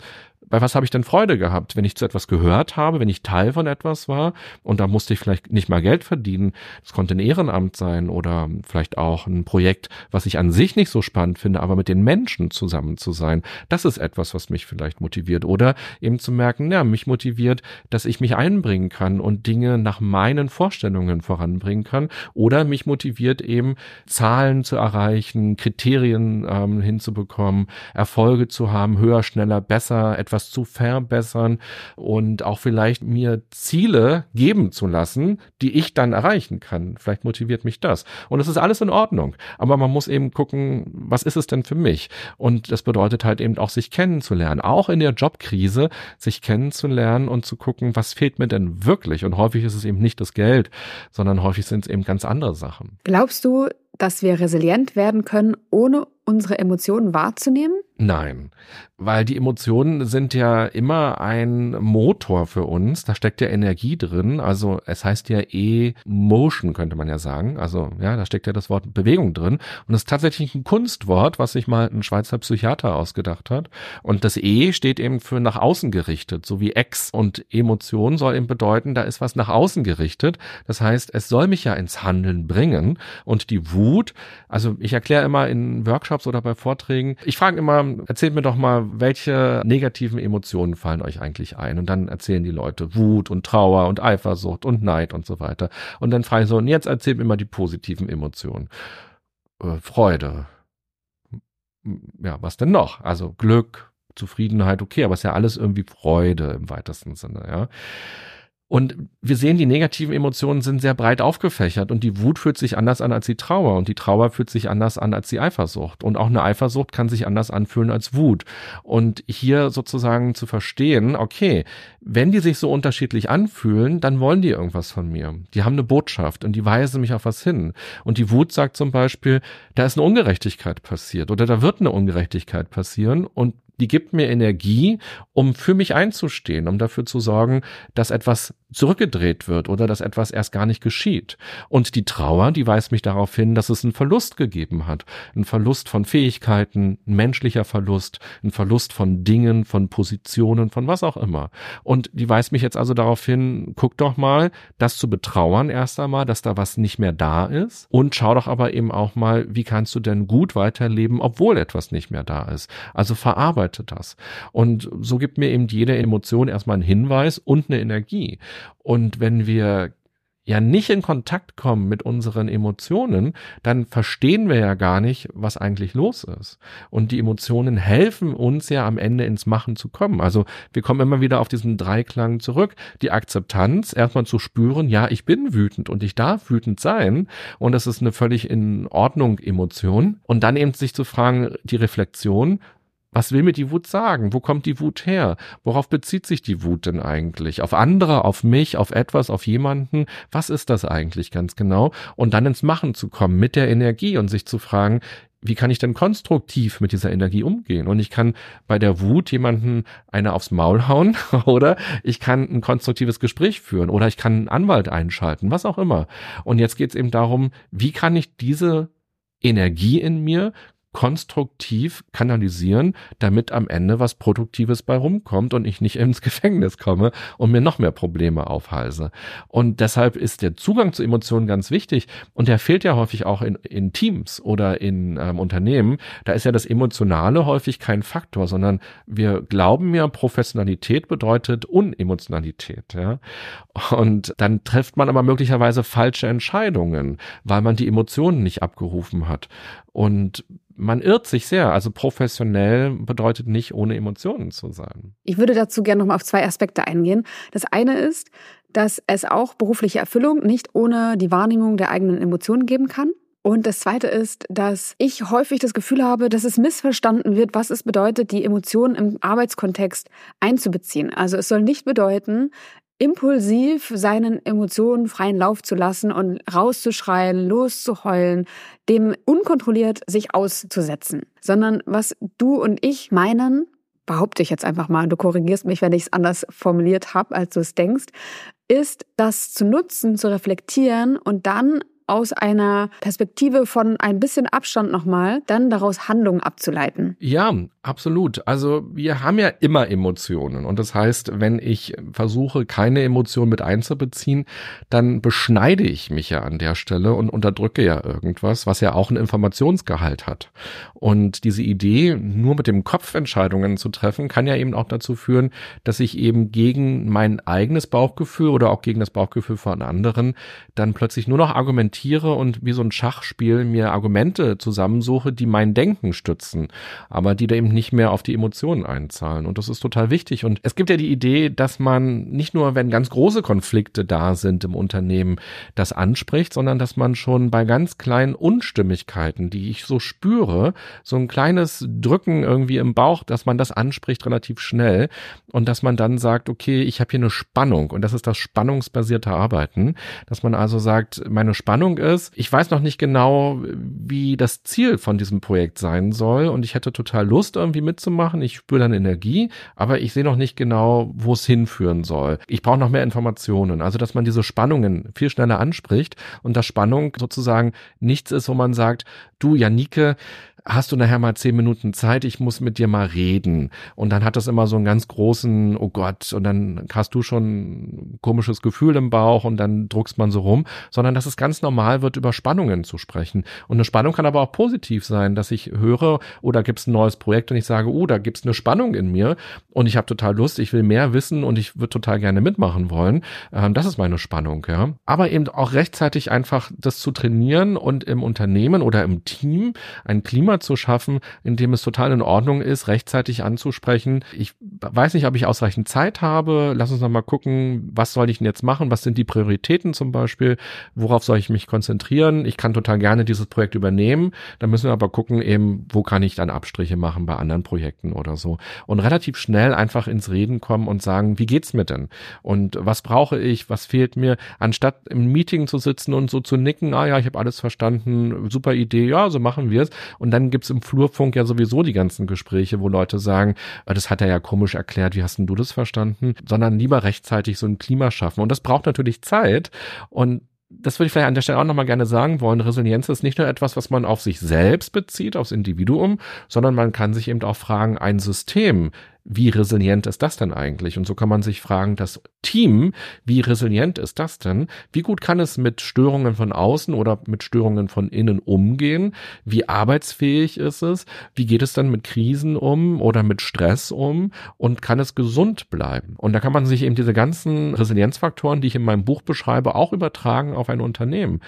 bei was habe ich denn Freude gehabt, wenn ich zu etwas gehört habe, wenn ich Teil von etwas war und da musste ich vielleicht nicht mal Geld verdienen. Das konnte ein Ehrenamt sein oder vielleicht auch ein Projekt, was ich an sich nicht so spannend finde, aber mit den Menschen zusammen zu sein. Das ist etwas, was mich vielleicht motiviert oder eben zu merken, ja, mich motiviert, dass ich mich einbringen kann und Dinge nach meinen Vorstellungen voranbringen kann oder mich motiviert eben Zahlen zu erreichen, Kriterien ähm, hinzubekommen, Erfolge zu haben, höher, schneller, besser, etwas etwas zu verbessern und auch vielleicht mir Ziele geben zu lassen, die ich dann erreichen kann. Vielleicht motiviert mich das. Und es ist alles in Ordnung. Aber man muss eben gucken, was ist es denn für mich? Und das bedeutet halt eben auch, sich kennenzulernen. Auch in der Jobkrise, sich kennenzulernen und zu gucken, was fehlt mir denn wirklich? Und häufig ist es eben nicht das Geld, sondern häufig sind es eben ganz andere Sachen. Glaubst du, dass wir resilient werden können, ohne unsere Emotionen wahrzunehmen? Nein, weil die Emotionen sind ja immer ein Motor für uns. Da steckt ja Energie drin. Also es heißt ja E-Motion, könnte man ja sagen. Also ja, da steckt ja das Wort Bewegung drin. Und das ist tatsächlich ein Kunstwort, was sich mal ein Schweizer Psychiater ausgedacht hat. Und das E steht eben für nach außen gerichtet, so wie Ex. Und Emotion soll eben bedeuten, da ist was nach außen gerichtet. Das heißt, es soll mich ja ins Handeln bringen. Und die Wut, also ich erkläre immer in Workshops oder bei Vorträgen, ich frage immer, erzählt mir doch mal, welche negativen Emotionen fallen euch eigentlich ein? Und dann erzählen die Leute Wut und Trauer und Eifersucht und Neid und so weiter. Und dann frage ich so, und jetzt erzählt mir mal die positiven Emotionen. Äh, Freude. Ja, was denn noch? Also Glück, Zufriedenheit, okay, aber es ist ja alles irgendwie Freude im weitesten Sinne, ja. Und wir sehen, die negativen Emotionen sind sehr breit aufgefächert und die Wut fühlt sich anders an als die Trauer und die Trauer fühlt sich anders an als die Eifersucht und auch eine Eifersucht kann sich anders anfühlen als Wut. Und hier sozusagen zu verstehen, okay, wenn die sich so unterschiedlich anfühlen, dann wollen die irgendwas von mir. Die haben eine Botschaft und die weisen mich auf was hin. Und die Wut sagt zum Beispiel, da ist eine Ungerechtigkeit passiert oder da wird eine Ungerechtigkeit passieren und die gibt mir Energie, um für mich einzustehen, um dafür zu sorgen, dass etwas zurückgedreht wird oder dass etwas erst gar nicht geschieht. Und die Trauer, die weist mich darauf hin, dass es einen Verlust gegeben hat. Ein Verlust von Fähigkeiten, ein menschlicher Verlust, ein Verlust von Dingen, von Positionen, von was auch immer. Und die weist mich jetzt also darauf hin, guck doch mal, das zu betrauern erst einmal, dass da was nicht mehr da ist. Und schau doch aber eben auch mal, wie kannst du denn gut weiterleben, obwohl etwas nicht mehr da ist. Also verarbeite das. Und so gibt mir eben jede Emotion erstmal einen Hinweis und eine Energie. Und wenn wir ja nicht in Kontakt kommen mit unseren Emotionen, dann verstehen wir ja gar nicht, was eigentlich los ist. Und die Emotionen helfen uns ja am Ende ins Machen zu kommen. Also wir kommen immer wieder auf diesen Dreiklang zurück. Die Akzeptanz, erstmal zu spüren, ja, ich bin wütend und ich darf wütend sein. Und das ist eine völlig in Ordnung Emotion. Und dann eben sich zu fragen, die Reflexion, was will mir die Wut sagen? Wo kommt die Wut her? Worauf bezieht sich die Wut denn eigentlich? Auf andere, auf mich, auf etwas, auf jemanden? Was ist das eigentlich ganz genau? Und dann ins Machen zu kommen mit der Energie und sich zu fragen, wie kann ich denn konstruktiv mit dieser Energie umgehen? Und ich kann bei der Wut jemanden eine aufs Maul hauen oder ich kann ein konstruktives Gespräch führen oder ich kann einen Anwalt einschalten, was auch immer. Und jetzt geht es eben darum, wie kann ich diese Energie in mir konstruktiv kanalisieren, damit am Ende was Produktives bei rumkommt und ich nicht ins Gefängnis komme und mir noch mehr Probleme aufhalse. Und deshalb ist der Zugang zu Emotionen ganz wichtig und der fehlt ja häufig auch in, in Teams oder in ähm, Unternehmen. Da ist ja das Emotionale häufig kein Faktor, sondern wir glauben ja, Professionalität bedeutet Unemotionalität. Ja? Und dann trifft man aber möglicherweise falsche Entscheidungen, weil man die Emotionen nicht abgerufen hat. Und man irrt sich sehr. Also professionell bedeutet nicht, ohne Emotionen zu sein. Ich würde dazu gerne nochmal auf zwei Aspekte eingehen. Das eine ist, dass es auch berufliche Erfüllung nicht ohne die Wahrnehmung der eigenen Emotionen geben kann. Und das Zweite ist, dass ich häufig das Gefühl habe, dass es missverstanden wird, was es bedeutet, die Emotionen im Arbeitskontext einzubeziehen. Also es soll nicht bedeuten, impulsiv seinen Emotionen freien Lauf zu lassen und rauszuschreien, loszuheulen, dem unkontrolliert sich auszusetzen, sondern was du und ich meinen, behaupte ich jetzt einfach mal, du korrigierst mich, wenn ich es anders formuliert habe, als du es denkst, ist das zu nutzen, zu reflektieren und dann aus einer Perspektive von ein bisschen Abstand nochmal, dann daraus Handlungen abzuleiten. Ja, absolut. Also wir haben ja immer Emotionen. Und das heißt, wenn ich versuche, keine Emotion mit einzubeziehen, dann beschneide ich mich ja an der Stelle und unterdrücke ja irgendwas, was ja auch einen Informationsgehalt hat. Und diese Idee, nur mit dem Kopf Entscheidungen zu treffen, kann ja eben auch dazu führen, dass ich eben gegen mein eigenes Bauchgefühl oder auch gegen das Bauchgefühl von anderen dann plötzlich nur noch argumentiere, reflektiere und wie so ein Schachspiel mir Argumente zusammensuche, die mein Denken stützen, aber die da eben nicht mehr auf die Emotionen einzahlen. Und das ist total wichtig. Und es gibt ja die Idee, dass man nicht nur, wenn ganz große Konflikte da sind im Unternehmen, das anspricht, sondern dass man schon bei ganz kleinen Unstimmigkeiten, die ich so spüre, so ein kleines Drücken irgendwie im Bauch, dass man das anspricht relativ schnell und dass man dann sagt, okay, ich habe hier eine Spannung und das ist das spannungsbasierte Arbeiten, dass man also sagt, meine Spannung Meinung ist, ich weiß noch nicht genau, wie das Ziel von diesem Projekt sein soll und ich hätte total Lust irgendwie mitzumachen. Ich spüre dann Energie, aber ich sehe noch nicht genau, wo es hinführen soll. Ich brauche noch mehr Informationen. Also, dass man diese Spannungen viel schneller anspricht und dass Spannung sozusagen nichts ist, wo man sagt, du Janike, hast du nachher mal zehn Minuten Zeit, ich muss mit dir mal reden. Und dann hat das immer so einen ganz großen, oh Gott, und dann hast du schon ein komisches Gefühl im Bauch und dann druckst man so rum, sondern dass es ganz normal wird, über Spannungen zu sprechen. Und eine Spannung kann aber auch positiv sein, dass ich höre, oder oh, gibt es ein neues Projekt und ich sage, oh, da gibt es eine Spannung in mir und ich habe total Lust, ich will mehr wissen und ich würde total gerne mitmachen wollen. Ähm, das ist meine Spannung, ja. Aber eben auch rechtzeitig einfach das zu trainieren und im Unternehmen oder im Team ein Klima zu schaffen, in dem es total in Ordnung ist, rechtzeitig anzusprechen. Ich weiß nicht, ob ich ausreichend Zeit habe. Lass uns noch mal gucken, was soll ich denn jetzt machen? Was sind die Prioritäten zum Beispiel? Worauf soll ich mich konzentrieren? Ich kann total gerne dieses Projekt übernehmen. Dann müssen wir aber gucken, eben, wo kann ich dann Abstriche machen bei anderen Projekten oder so. Und relativ schnell einfach ins Reden kommen und sagen, wie geht's mir denn? Und was brauche ich? Was fehlt mir? Anstatt im Meeting zu sitzen und so zu nicken, ah ja, ich habe alles verstanden, super Idee, ja, so machen wir es. Und dann gibt's im Flurfunk ja sowieso die ganzen Gespräche, wo Leute sagen, ah, das hat er ja komisch erklärt, wie hast denn du das verstanden? Sondern lieber rechtzeitig so ein Klima schaffen. Und das braucht natürlich Zeit. Und das würde ich vielleicht an der Stelle auch nochmal gerne sagen wollen. Resilienz ist nicht nur etwas, was man auf sich selbst bezieht, aufs Individuum, sondern man kann sich eben auch fragen, ein System, wie resilient ist das denn eigentlich? Und so kann man sich fragen, das Team, wie resilient ist das denn? Wie gut kann es mit Störungen von außen oder mit Störungen von innen umgehen? Wie arbeitsfähig ist es? Wie geht es dann mit Krisen um oder mit Stress um? Und kann es gesund bleiben? Und da kann man sich eben diese ganzen Resilienzfaktoren, die ich in meinem Buch beschreibe, auch übertragen auf ein Unternehmen.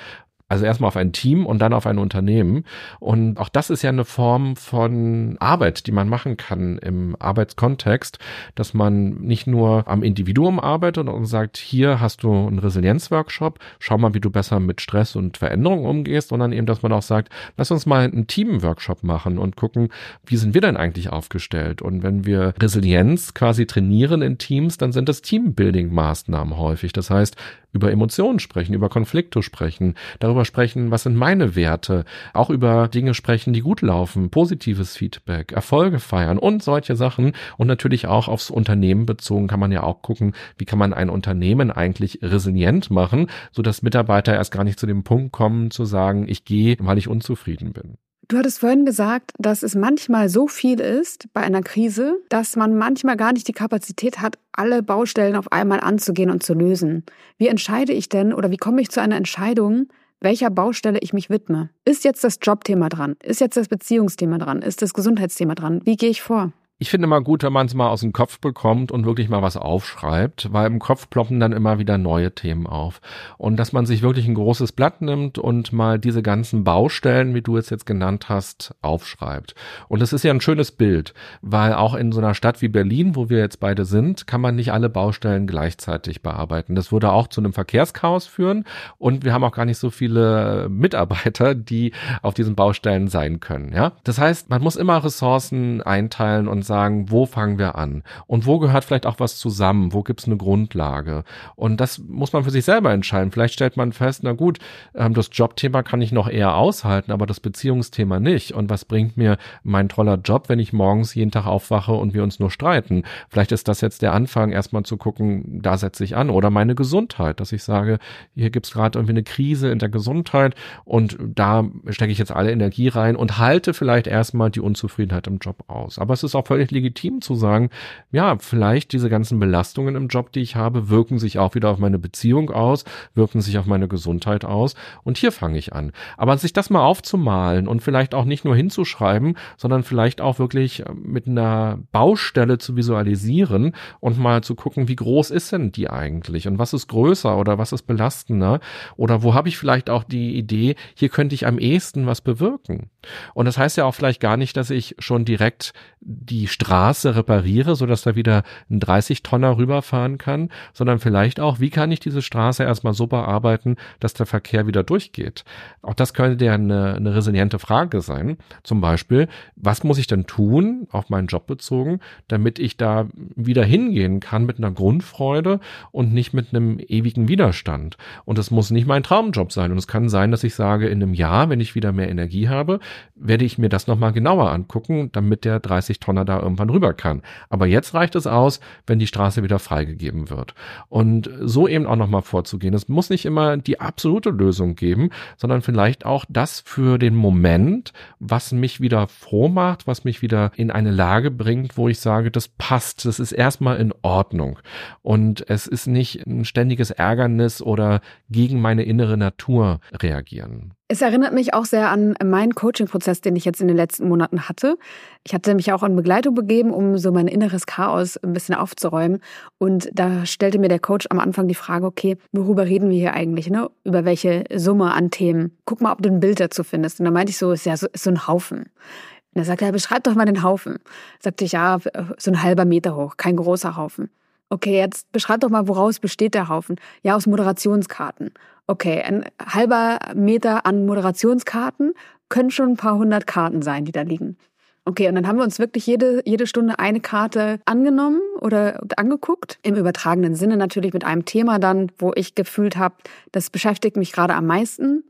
Also erstmal auf ein Team und dann auf ein Unternehmen. Und auch das ist ja eine Form von Arbeit, die man machen kann im Arbeitskontext, dass man nicht nur am Individuum arbeitet und sagt, hier hast du einen Resilienzworkshop, schau mal, wie du besser mit Stress und Veränderung umgehst, sondern eben, dass man auch sagt, lass uns mal einen Teamworkshop machen und gucken, wie sind wir denn eigentlich aufgestellt? Und wenn wir Resilienz quasi trainieren in Teams, dann sind das Teambuilding-Maßnahmen häufig. Das heißt, über Emotionen sprechen, über Konflikte sprechen, darüber sprechen, was sind meine Werte, auch über Dinge sprechen, die gut laufen, positives Feedback, Erfolge feiern und solche Sachen. Und natürlich auch aufs Unternehmen bezogen kann man ja auch gucken, wie kann man ein Unternehmen eigentlich resilient machen, so dass Mitarbeiter erst gar nicht zu dem Punkt kommen zu sagen, ich gehe, weil ich unzufrieden bin. Du hattest vorhin gesagt, dass es manchmal so viel ist bei einer Krise, dass man manchmal gar nicht die Kapazität hat, alle Baustellen auf einmal anzugehen und zu lösen. Wie entscheide ich denn oder wie komme ich zu einer Entscheidung, welcher Baustelle ich mich widme? Ist jetzt das Jobthema dran? Ist jetzt das Beziehungsthema dran? Ist das Gesundheitsthema dran? Wie gehe ich vor? Ich finde mal gut, wenn man es mal aus dem Kopf bekommt und wirklich mal was aufschreibt, weil im Kopf ploppen dann immer wieder neue Themen auf. Und dass man sich wirklich ein großes Blatt nimmt und mal diese ganzen Baustellen, wie du es jetzt genannt hast, aufschreibt. Und das ist ja ein schönes Bild, weil auch in so einer Stadt wie Berlin, wo wir jetzt beide sind, kann man nicht alle Baustellen gleichzeitig bearbeiten. Das würde auch zu einem Verkehrschaos führen und wir haben auch gar nicht so viele Mitarbeiter, die auf diesen Baustellen sein können. Ja, das heißt, man muss immer Ressourcen einteilen und sagen, wo fangen wir an? Und wo gehört vielleicht auch was zusammen? Wo gibt es eine Grundlage? Und das muss man für sich selber entscheiden. Vielleicht stellt man fest, na gut, ähm, das Jobthema kann ich noch eher aushalten, aber das Beziehungsthema nicht. Und was bringt mir mein toller Job, wenn ich morgens jeden Tag aufwache und wir uns nur streiten? Vielleicht ist das jetzt der Anfang, erstmal zu gucken, da setze ich an. Oder meine Gesundheit, dass ich sage, hier gibt es gerade irgendwie eine Krise in der Gesundheit und da stecke ich jetzt alle Energie rein und halte vielleicht erstmal die Unzufriedenheit im Job aus. Aber es ist auch völlig völlig legitim zu sagen, ja, vielleicht diese ganzen Belastungen im Job, die ich habe, wirken sich auch wieder auf meine Beziehung aus, wirken sich auf meine Gesundheit aus und hier fange ich an. Aber sich das mal aufzumalen und vielleicht auch nicht nur hinzuschreiben, sondern vielleicht auch wirklich äh, mit einer Baustelle zu visualisieren und mal zu gucken, wie groß ist denn die eigentlich und was ist größer oder was ist belastender oder wo habe ich vielleicht auch die Idee, hier könnte ich am ehesten was bewirken. Und das heißt ja auch vielleicht gar nicht, dass ich schon direkt die Straße repariere, sodass da wieder ein 30-Tonner rüberfahren kann, sondern vielleicht auch, wie kann ich diese Straße erstmal so bearbeiten, dass der Verkehr wieder durchgeht. Auch das könnte ja eine, eine resiliente Frage sein. Zum Beispiel, was muss ich denn tun, auf meinen Job bezogen, damit ich da wieder hingehen kann mit einer Grundfreude und nicht mit einem ewigen Widerstand. Und es muss nicht mein Traumjob sein. Und es kann sein, dass ich sage, in einem Jahr, wenn ich wieder mehr Energie habe, werde ich mir das nochmal genauer angucken, damit der 30 Tonner da irgendwann rüber kann. Aber jetzt reicht es aus, wenn die Straße wieder freigegeben wird. Und so eben auch nochmal vorzugehen. Es muss nicht immer die absolute Lösung geben, sondern vielleicht auch das für den Moment, was mich wieder froh macht, was mich wieder in eine Lage bringt, wo ich sage, das passt, das ist erstmal in Ordnung. Und es ist nicht ein ständiges Ärgernis oder gegen meine innere Natur reagieren. Es erinnert mich auch sehr an meinen Coaching-Prozess, den ich jetzt in den letzten Monaten hatte. Ich hatte mich auch in Begleitung begeben, um so mein inneres Chaos ein bisschen aufzuräumen. Und da stellte mir der Coach am Anfang die Frage, okay, worüber reden wir hier eigentlich? Ne? Über welche Summe an Themen? Guck mal, ob du ein Bild dazu findest. Und da meinte ich so, ist ja so, ist so ein Haufen. Und er sagte, ja, beschreib doch mal den Haufen. Sagte ich, ja, so ein halber Meter hoch, kein großer Haufen. Okay, jetzt beschreib doch mal, woraus besteht der Haufen? Ja, aus Moderationskarten. Okay, ein halber Meter an Moderationskarten können schon ein paar hundert Karten sein, die da liegen. Okay, und dann haben wir uns wirklich jede, jede Stunde eine Karte angenommen oder angeguckt. Im übertragenen Sinne natürlich mit einem Thema dann, wo ich gefühlt habe, das beschäftigt mich gerade am meisten.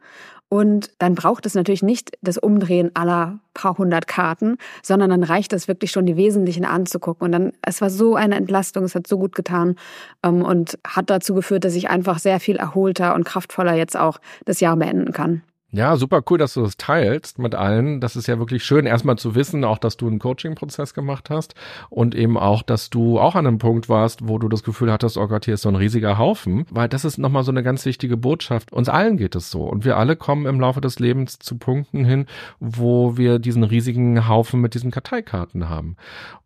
Und dann braucht es natürlich nicht das Umdrehen aller paar hundert Karten, sondern dann reicht es wirklich schon, die Wesentlichen anzugucken. Und dann, es war so eine Entlastung, es hat so gut getan ähm, und hat dazu geführt, dass ich einfach sehr viel erholter und kraftvoller jetzt auch das Jahr beenden kann. Ja, super cool, dass du das teilst mit allen. Das ist ja wirklich schön, erstmal zu wissen, auch dass du einen Coaching-Prozess gemacht hast und eben auch, dass du auch an einem Punkt warst, wo du das Gefühl hattest, oh Gott, hier ist so ein riesiger Haufen, weil das ist nochmal so eine ganz wichtige Botschaft. Uns allen geht es so und wir alle kommen im Laufe des Lebens zu Punkten hin, wo wir diesen riesigen Haufen mit diesen Karteikarten haben.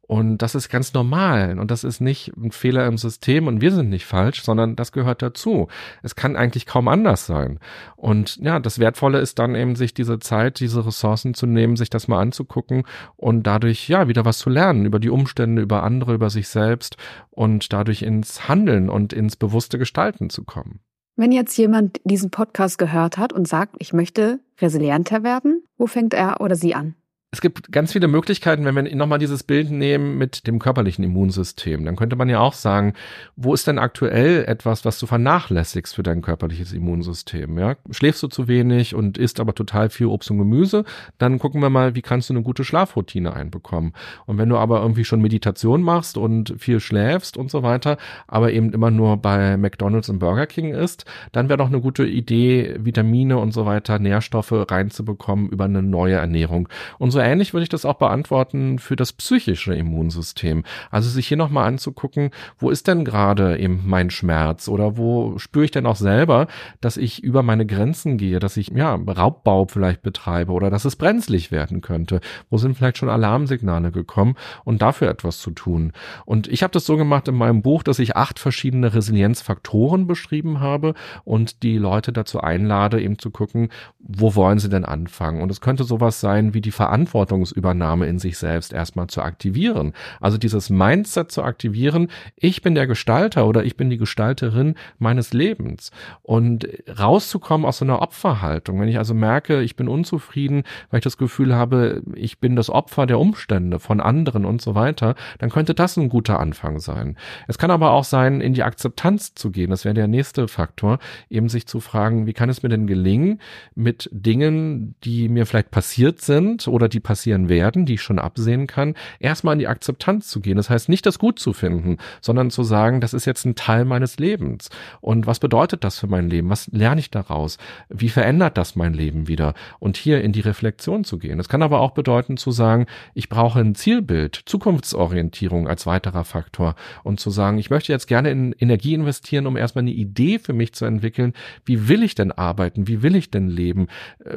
Und das ist ganz normal und das ist nicht ein Fehler im System und wir sind nicht falsch, sondern das gehört dazu. Es kann eigentlich kaum anders sein. Und ja, das Wertvolle ist dann eben, sich diese Zeit, diese Ressourcen zu nehmen, sich das mal anzugucken und dadurch ja wieder was zu lernen über die Umstände, über andere, über sich selbst und dadurch ins Handeln und ins bewusste Gestalten zu kommen. Wenn jetzt jemand diesen Podcast gehört hat und sagt, ich möchte resilienter werden, wo fängt er oder sie an? Es gibt ganz viele Möglichkeiten, wenn wir nochmal dieses Bild nehmen mit dem körperlichen Immunsystem. Dann könnte man ja auch sagen, wo ist denn aktuell etwas, was du vernachlässigst für dein körperliches Immunsystem? Ja? Schläfst du zu wenig und isst aber total viel Obst und Gemüse, dann gucken wir mal, wie kannst du eine gute Schlafroutine einbekommen. Und wenn du aber irgendwie schon Meditation machst und viel schläfst und so weiter, aber eben immer nur bei McDonald's und Burger King isst, dann wäre doch eine gute Idee, Vitamine und so weiter, Nährstoffe reinzubekommen über eine neue Ernährung. Und so ähnlich würde ich das auch beantworten für das psychische Immunsystem. Also sich hier nochmal anzugucken, wo ist denn gerade eben mein Schmerz oder wo spüre ich denn auch selber, dass ich über meine Grenzen gehe, dass ich ja Raubbau vielleicht betreibe oder dass es brenzlig werden könnte. Wo sind vielleicht schon Alarmsignale gekommen und dafür etwas zu tun. Und ich habe das so gemacht in meinem Buch, dass ich acht verschiedene Resilienzfaktoren beschrieben habe und die Leute dazu einlade, eben zu gucken, wo wollen sie denn anfangen? Und es könnte sowas sein wie die Verantwortungsübernahme in sich selbst erstmal zu aktivieren. Also dieses Mindset zu aktivieren, ich bin der Gestalter oder ich bin die Gestalterin meines Lebens. Und rauszukommen aus so einer Opferhaltung. Wenn ich also merke, ich bin unzufrieden, weil ich das Gefühl habe, ich bin das Opfer der Umstände von anderen und so weiter, dann könnte das ein guter Anfang sein. Es kann aber auch sein, in die Akzeptanz zu gehen. Das wäre der nächste Faktor, eben sich zu fragen, wie kann es mir denn gelingen, mit Dingen, die mir vielleicht passiert sind oder die passieren werden, die ich schon absehen kann, erstmal in die Akzeptanz zu gehen. Das heißt nicht das gut zu finden, sondern zu sagen, das ist jetzt ein Teil meines Lebens. Und was bedeutet das für mein Leben? Was lerne ich daraus? Wie verändert das mein Leben wieder? Und hier in die Reflexion zu gehen. Es kann aber auch bedeuten zu sagen, ich brauche ein Zielbild, Zukunftsorientierung als weiterer Faktor und zu sagen, ich möchte jetzt gerne in Energie investieren, um erstmal eine Idee für mich zu entwickeln. Wie will ich denn arbeiten? Wie will ich denn leben?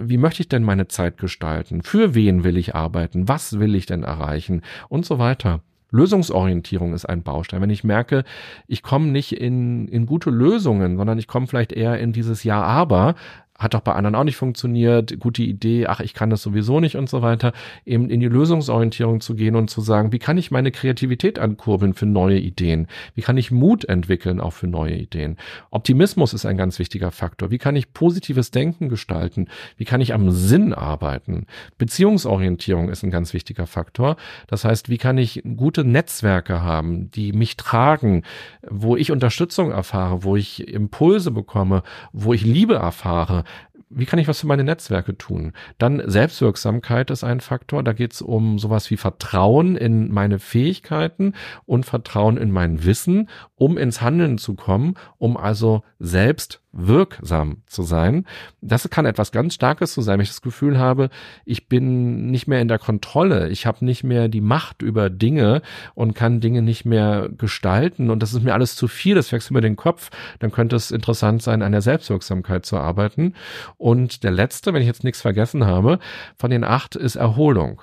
Wie möchte ich denn meine Zeit gestalten? Für wen will ich arbeiten? Was will ich denn erreichen? Und so weiter. Lösungsorientierung ist ein Baustein. Wenn ich merke, ich komme nicht in, in gute Lösungen, sondern ich komme vielleicht eher in dieses Ja, aber, hat doch bei anderen auch nicht funktioniert, gute Idee, ach, ich kann das sowieso nicht und so weiter, eben in die Lösungsorientierung zu gehen und zu sagen, wie kann ich meine Kreativität ankurbeln für neue Ideen? Wie kann ich Mut entwickeln auch für neue Ideen? Optimismus ist ein ganz wichtiger Faktor. Wie kann ich positives Denken gestalten? Wie kann ich am Sinn arbeiten? Beziehungsorientierung ist ein ganz wichtiger Faktor. Das heißt, wie kann ich gute Netzwerke haben, die mich tragen, wo ich Unterstützung erfahre, wo ich Impulse bekomme, wo ich Liebe erfahre, wie kann ich was für meine Netzwerke tun? Dann Selbstwirksamkeit ist ein Faktor. Da geht es um sowas wie Vertrauen in meine Fähigkeiten und Vertrauen in mein Wissen, um ins Handeln zu kommen, um also selbst wirksam zu sein. Das kann etwas ganz Starkes zu sein, wenn ich das Gefühl habe, ich bin nicht mehr in der Kontrolle, ich habe nicht mehr die Macht über Dinge und kann Dinge nicht mehr gestalten und das ist mir alles zu viel, das wechselt mir den Kopf, dann könnte es interessant sein, an der Selbstwirksamkeit zu arbeiten. Und der letzte, wenn ich jetzt nichts vergessen habe, von den acht ist Erholung.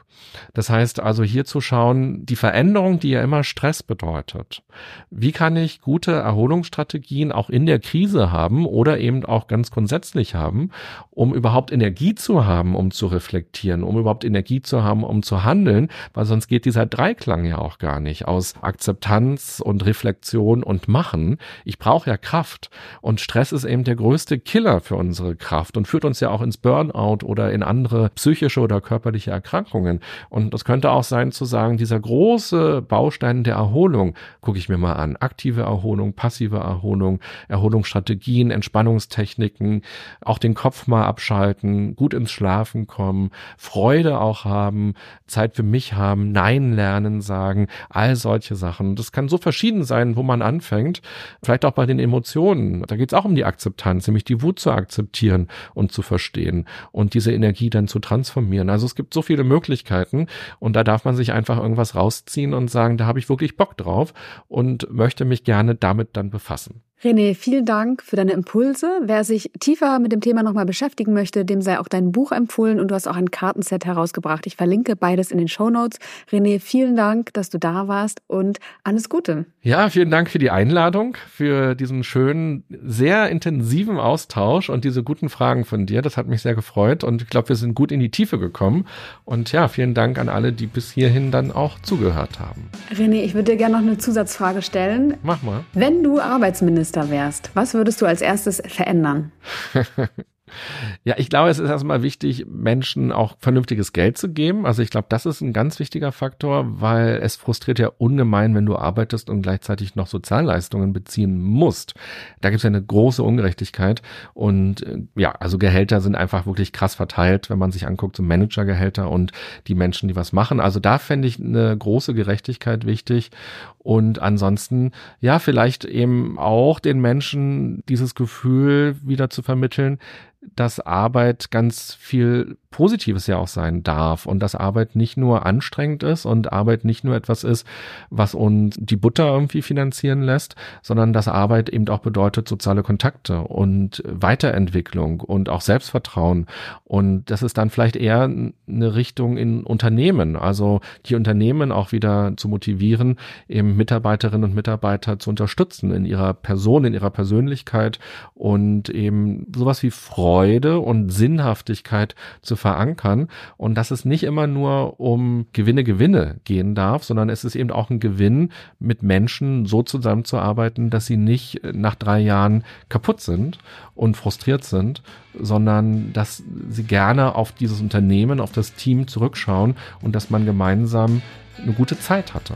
Das heißt also hier zu schauen, die Veränderung, die ja immer Stress bedeutet. Wie kann ich gute Erholungsstrategien auch in der Krise haben oder eben auch ganz grundsätzlich haben, um überhaupt Energie zu haben, um zu reflektieren, um überhaupt Energie zu haben, um zu handeln, weil sonst geht dieser Dreiklang ja auch gar nicht aus Akzeptanz und Reflexion und Machen. Ich brauche ja Kraft und Stress ist eben der größte Killer für unsere Kraft und führt uns ja auch ins Burnout oder in andere psychische oder körperliche Erkrankungen. Und das könnte auch sein zu sagen, dieser große Baustein der Erholung, gucke ich mir mal an. Aktive Erholung, passive Erholung, Erholungsstrategien, Entspannungstechniken, auch den Kopf mal abschalten, gut ins Schlafen kommen, Freude auch haben, Zeit für mich haben, Nein lernen sagen, all solche Sachen. Das kann so verschieden sein, wo man anfängt. Vielleicht auch bei den Emotionen. Da geht es auch um die Akzeptanz, nämlich die Wut zu akzeptieren und zu verstehen und diese Energie dann zu transformieren. Also es gibt so viele Möglichkeiten. Möglichkeiten. Und da darf man sich einfach irgendwas rausziehen und sagen, da habe ich wirklich Bock drauf und möchte mich gerne damit dann befassen. René, vielen Dank für deine Impulse. Wer sich tiefer mit dem Thema nochmal beschäftigen möchte, dem sei auch dein Buch empfohlen und du hast auch ein Kartenset herausgebracht. Ich verlinke beides in den Show Notes. René, vielen Dank, dass du da warst und alles Gute. Ja, vielen Dank für die Einladung, für diesen schönen, sehr intensiven Austausch und diese guten Fragen von dir. Das hat mich sehr gefreut und ich glaube, wir sind gut in die Tiefe gekommen. Und ja, vielen Dank an alle, die bis hierhin dann auch zugehört haben. René, ich würde dir gerne noch eine Zusatzfrage stellen. Mach mal. Wenn du Arbeitsminister wärst, was würdest du als erstes verändern? Ja, ich glaube, es ist erstmal wichtig, Menschen auch vernünftiges Geld zu geben. Also ich glaube, das ist ein ganz wichtiger Faktor, weil es frustriert ja ungemein, wenn du arbeitest und gleichzeitig noch Sozialleistungen beziehen musst. Da gibt es ja eine große Ungerechtigkeit. Und äh, ja, also Gehälter sind einfach wirklich krass verteilt, wenn man sich anguckt, so Managergehälter und die Menschen, die was machen. Also da fände ich eine große Gerechtigkeit wichtig. Und ansonsten, ja, vielleicht eben auch den Menschen dieses Gefühl wieder zu vermitteln, dass Arbeit ganz viel Positives ja auch sein darf und dass Arbeit nicht nur anstrengend ist und Arbeit nicht nur etwas ist, was uns die Butter irgendwie finanzieren lässt, sondern dass Arbeit eben auch bedeutet soziale Kontakte und Weiterentwicklung und auch Selbstvertrauen. Und das ist dann vielleicht eher eine Richtung in Unternehmen, also die Unternehmen auch wieder zu motivieren, eben Mitarbeiterinnen und Mitarbeiter zu unterstützen in ihrer Person, in ihrer Persönlichkeit und eben sowas wie Freude und Sinnhaftigkeit zu verankern und dass es nicht immer nur um Gewinne, Gewinne gehen darf, sondern es ist eben auch ein Gewinn, mit Menschen so zusammenzuarbeiten, dass sie nicht nach drei Jahren kaputt sind und frustriert sind, sondern dass sie gerne auf dieses Unternehmen, auf das Team zurückschauen und dass man gemeinsam eine gute Zeit hatte.